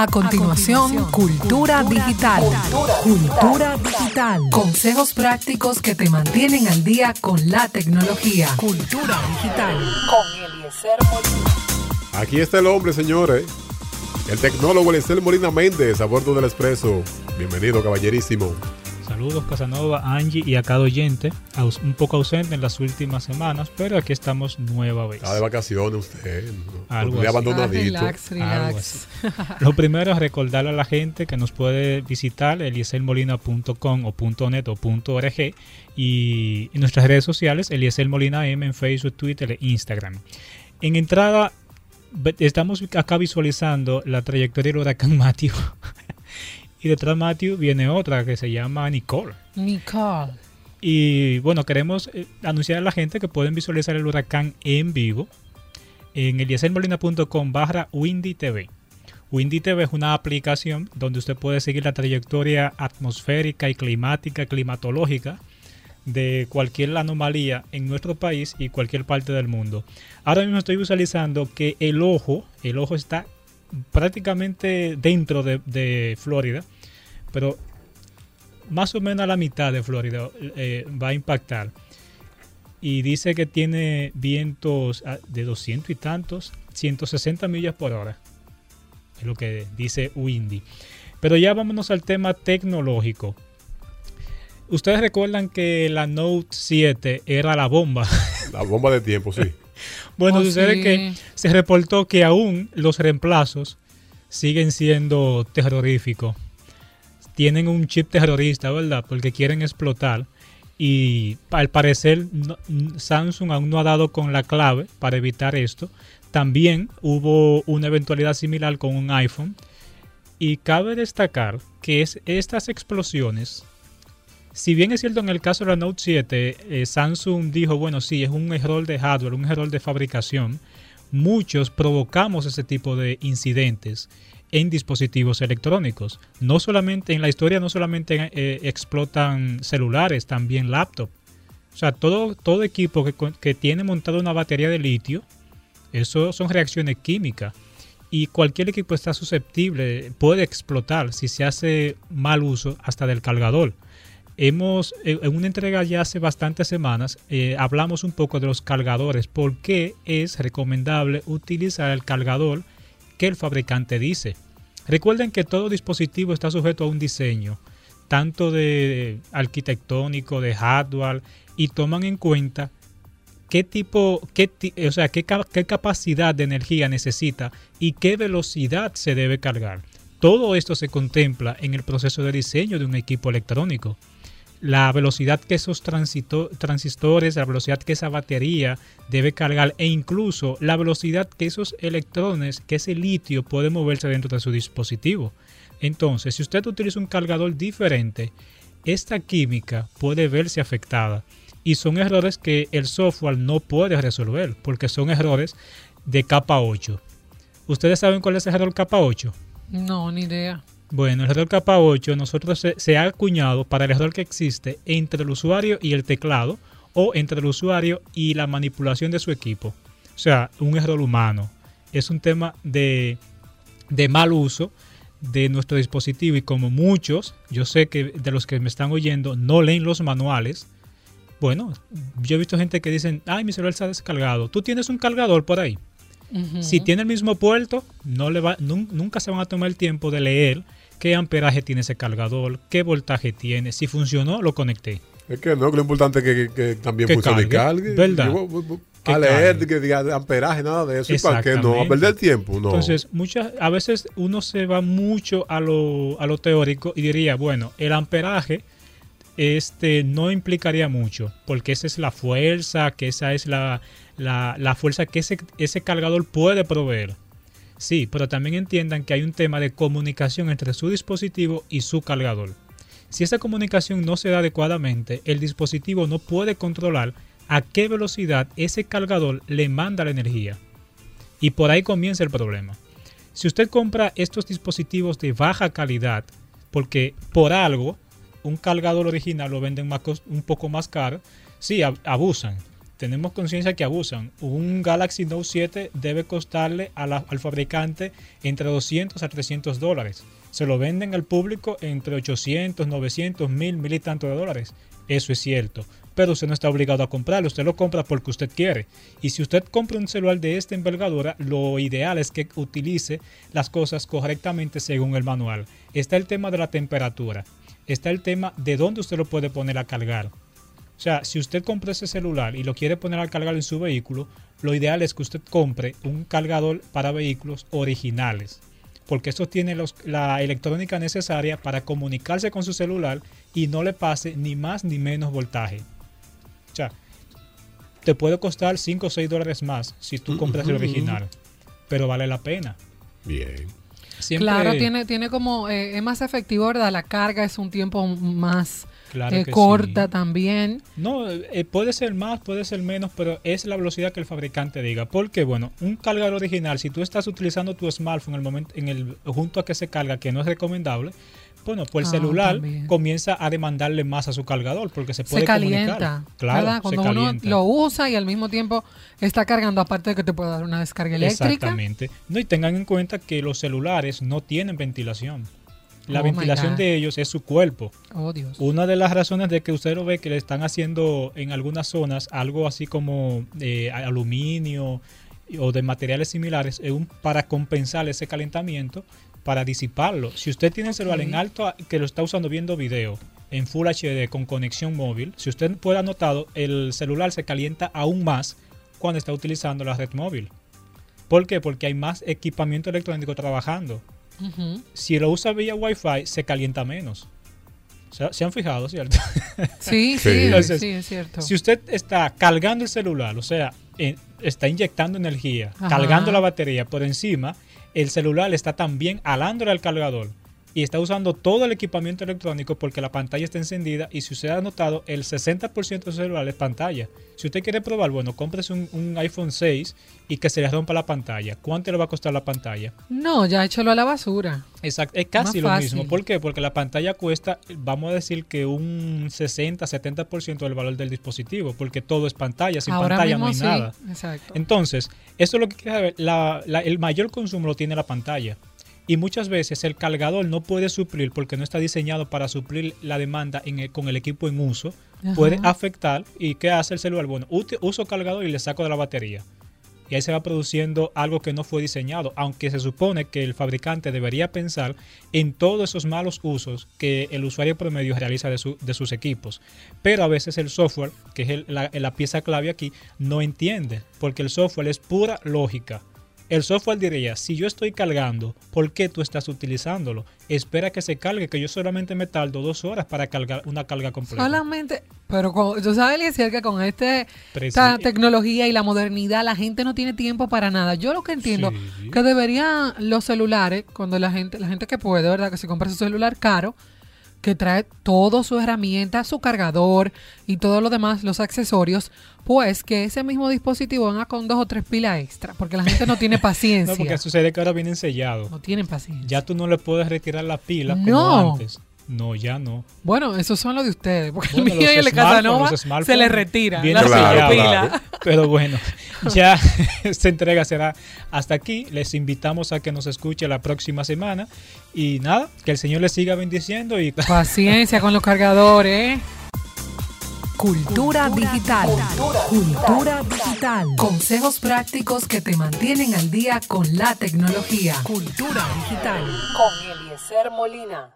A continuación, Cultura, Digital. Cultura, Digital. Consejos prácticos que te mantienen al día con la tecnología. Cultura Digital. Con Eliezer Molina. Aquí está el hombre, señores. El tecnólogo Eliezer Molina Méndez a bordo del Expreso. Bienvenido, caballerísimo. Saludos Casanova, Angie y a cada oyente, un poco ausente en las últimas semanas, pero aquí estamos nueva vez. Está de vacaciones usted, algo abandonadito. Ah, relax, relax. Lo primero es recordarle a la gente que nos puede visitar elieselmolina.com o .net o .org y en nuestras redes sociales Eliezer Molina M en Facebook, Twitter e Instagram. En entrada estamos acá visualizando la trayectoria del huracán Matthew Y detrás de Matthew viene otra que se llama Nicole. Nicole. Y bueno, queremos eh, anunciar a la gente que pueden visualizar el huracán en vivo en elieselmolina.com barra Windy TV. Windy TV es una aplicación donde usted puede seguir la trayectoria atmosférica y climática, climatológica de cualquier anomalía en nuestro país y cualquier parte del mundo. Ahora mismo estoy visualizando que el ojo, el ojo está prácticamente dentro de, Florida, pero más o menos a la mitad de Florida eh, va a impactar. Y dice que tiene vientos ah, de 200 y tantos, 160 millas por hora. Es lo que dice Windy. Pero ya vámonos al tema tecnológico. Ustedes recuerdan que la Note 7 era la bomba. La bomba de tiempo, sí. Bueno, oh, sucede que se reportó que aún los reemplazos siguen siendo terroríficos. Tienen un chip terrorista, ¿verdad? Porque quieren explotar. Y al parecer Samsung aún no ha dado con la clave para evitar esto. También hubo una eventualidad similar con un iPhone. Y cabe destacar que es, estas explosiones si bien es cierto en el caso de la Note 7, eh, Samsung dijo, bueno, sí, es un error de hardware, un error de fabricación, muchos provocamos ese tipo de incidentes en dispositivos electrónicos. No solamente en la historia, no solamente eh, explotan celulares, también laptops. O sea, todo, todo equipo que, que tiene montado una batería de litio, eso son reacciones químicas. Y cualquier equipo está susceptible, puede explotar si se hace mal uso hasta del cargador. Hemos, eh, en una entrega ya hace bastantes semanas, eh, hablamos un poco de los cargadores, por qué es recomendable utilizar el cargador que el fabricante dice. Recuerden que todo dispositivo está sujeto a un diseño, tanto de arquitectónico, de hardware, y toman en cuenta qué tipo, qué, o sea, qué, qué capacidad de energía necesita y qué velocidad se debe cargar. Todo esto se contempla en el proceso de diseño de un equipo electrónico la velocidad que esos transistores, la velocidad que esa batería debe cargar e incluso la velocidad que esos electrones, que ese litio puede moverse dentro de su dispositivo. Entonces, si usted utiliza un cargador diferente, esta química puede verse afectada y son errores que el software no puede resolver porque son errores de capa 8. ¿Ustedes saben cuál es el error capa 8? No, ni idea. Bueno, el error capa 8 nosotros se, ha acuñado para el error que existe entre el usuario y el teclado o entre el usuario y la manipulación de su equipo. O sea, un error humano. Es un tema de, de mal uso de nuestro dispositivo y como muchos, yo sé que de los que me están oyendo no leen los manuales. Bueno, yo he visto gente que dicen, ay, mi celular está descargado. ¿Tú tienes un cargador por ahí? Si tiene el mismo puerto, no le va, nunca se van a tomar el tiempo de leer qué amperaje tiene ese cargador, qué voltaje tiene, si funcionó, lo conecté. Es que no, lo importante es que, también funcione cargue, ¿Verdad? a leer que diga amperaje, nada de eso. ¿Y para qué no? A perder tiempo, no. Entonces, muchas, a veces uno se va mucho a lo, a lo teórico y diría, bueno, el amperaje este, no implicaría mucho, porque esa es la fuerza, que esa es la, la, la fuerza que ese, ese cargador puede proveer. Sí, pero también entiendan que hay un tema de comunicación entre su dispositivo y su cargador. Si esa comunicación no se da adecuadamente, el dispositivo no puede controlar a qué velocidad ese cargador le manda la energía. Y por ahí comienza el problema. Si usted compra estos dispositivos de baja calidad, porque por algo un cargador original lo venden un poco más caro, sí, abusan. Tenemos conciencia que abusan. Un Galaxy Note 7 debe costarle al fabricante entre 200 a 300 dólares. Se lo venden al público entre 800, 900, 1000, mil y tanto de dólares. Eso es cierto. Pero usted no está obligado a comprarlo, usted lo compra porque usted quiere. Y si usted compra un celular de esta envergadura, lo ideal es que utilice las cosas correctamente según el manual. Está el tema de la temperatura, está el tema de dónde usted lo puede poner a cargar. O sea, si usted compra ese celular y lo quiere poner a cargar en su vehículo, lo ideal es que usted compre un cargador para vehículos originales, porque eso tiene los- la electrónica necesaria para comunicarse con su celular y no le pase ni más ni menos voltaje. O sea, te puede costar 5 o 6 dólares más si tú compras el original, pero vale la pena. Bien. Siempre- Claro, tiene, tiene como, eh, es más efectivo, ¿verdad? La carga es un tiempo más Claro eh, corta sí. también. No, eh, puede ser más, puede ser menos, pero es la velocidad que el fabricante diga. Porque, bueno, un cargador original, si tú estás utilizando tu smartphone en el momento, en el junto a que se carga, que no es recomendable, bueno, pues el Ah, celular también. comienza a demandarle más a su cargador porque se puede Se calienta, comunicar. Claro, ¿verdad? se Cuando uno lo usa y al mismo tiempo está cargando, aparte de que te puede dar una descarga eléctrica. Exactamente. No, y tengan en cuenta que los celulares no tienen ventilación. La Oh, ventilación de ellos es su cuerpo. Oh, Dios. Una de las razones de que usted lo ve que le están haciendo en algunas zonas algo así como eh, aluminio o de materiales similares es un, para compensar ese calentamiento, para disiparlo. Si usted tiene el celular en alto que lo está usando viendo video en Full HD con conexión móvil, si usted puede ha notado, el celular se calienta aún más cuando está utilizando la red móvil. ¿Por qué? Porque hay más equipamiento electrónico trabajando si lo usa vía Wi-Fi, se calienta menos. ¿Se, se han fijado, cierto? Sí, sí, Sí. es cierto. si usted está cargando el celular, o sea, eh, está inyectando energía, Ajá. cargando la batería por encima, el celular está también alándole al cargador y está usando todo el equipamiento electrónico porque la pantalla está encendida y si usted ha notado, el 60% de su celular es pantalla. Si usted quiere probar, bueno, cómprese un, un iPhone 6 y que se le rompa la pantalla. ¿Cuánto le va a costar la pantalla? No, ya échalo a la basura. Exacto, es casi Más lo fácil. mismo. ¿Por qué? Porque la pantalla cuesta, vamos a decir que un 60-70% del valor del dispositivo, porque todo es pantalla, sin Ahora pantalla mismo no hay sí. nada. Exacto. Entonces, eso es lo que quiere saber, la- la- el mayor consumo lo tiene la pantalla. Y muchas veces el cargador no puede suplir porque no está diseñado para suplir la demanda en el- con el equipo en uso. Ajá. Puede afectar. ¿Y qué hace el celular? Bueno, uso cargador y le saco de la batería. Y ahí se va produciendo algo que no fue diseñado, aunque se supone que el fabricante debería pensar en todos esos malos usos que el usuario promedio realiza de, su- de sus equipos. Pero a veces el software, que es el- la, la pieza clave aquí, no entiende, porque el software es pura lógica. El software diría, si yo estoy cargando, ¿por qué tú estás utilizándolo? Espera que se cargue, que yo solamente me tardo dos horas para cargar una carga completa. Solamente, pero con, tú sabes, Eliezer, que con este, esta tecnología y la modernidad, la gente no tiene tiempo para nada. Yo lo que entiendo, Sí. que deberían los celulares, cuando la gente, la gente que puede, ¿verdad? Que se compra su celular caro, que trae todo su herramienta, su cargador y todo lo demás, los accesorios, pues que ese mismo dispositivo venga con dos o tres pilas extra, porque la gente no tiene paciencia. No, porque sucede que ahora vienen sellados. no tienen paciencia. Ya tú no le puedes retirar la pila No. como antes. No, ya no. Bueno, esos son los de ustedes, porque Bueno, el mío y el de Casanova se le retira la Claro, pila. claro. Pero bueno, ya esta entrega será hasta aquí. Les invitamos a que nos escuche la próxima semana. Y nada, que el Señor les siga bendiciendo y Paciencia con los cargadores. ¿eh? Cultura digital. Cultura digital. Consejos prácticos que te mantienen al día con la tecnología. Cultura digital. Con Eliezer Molina.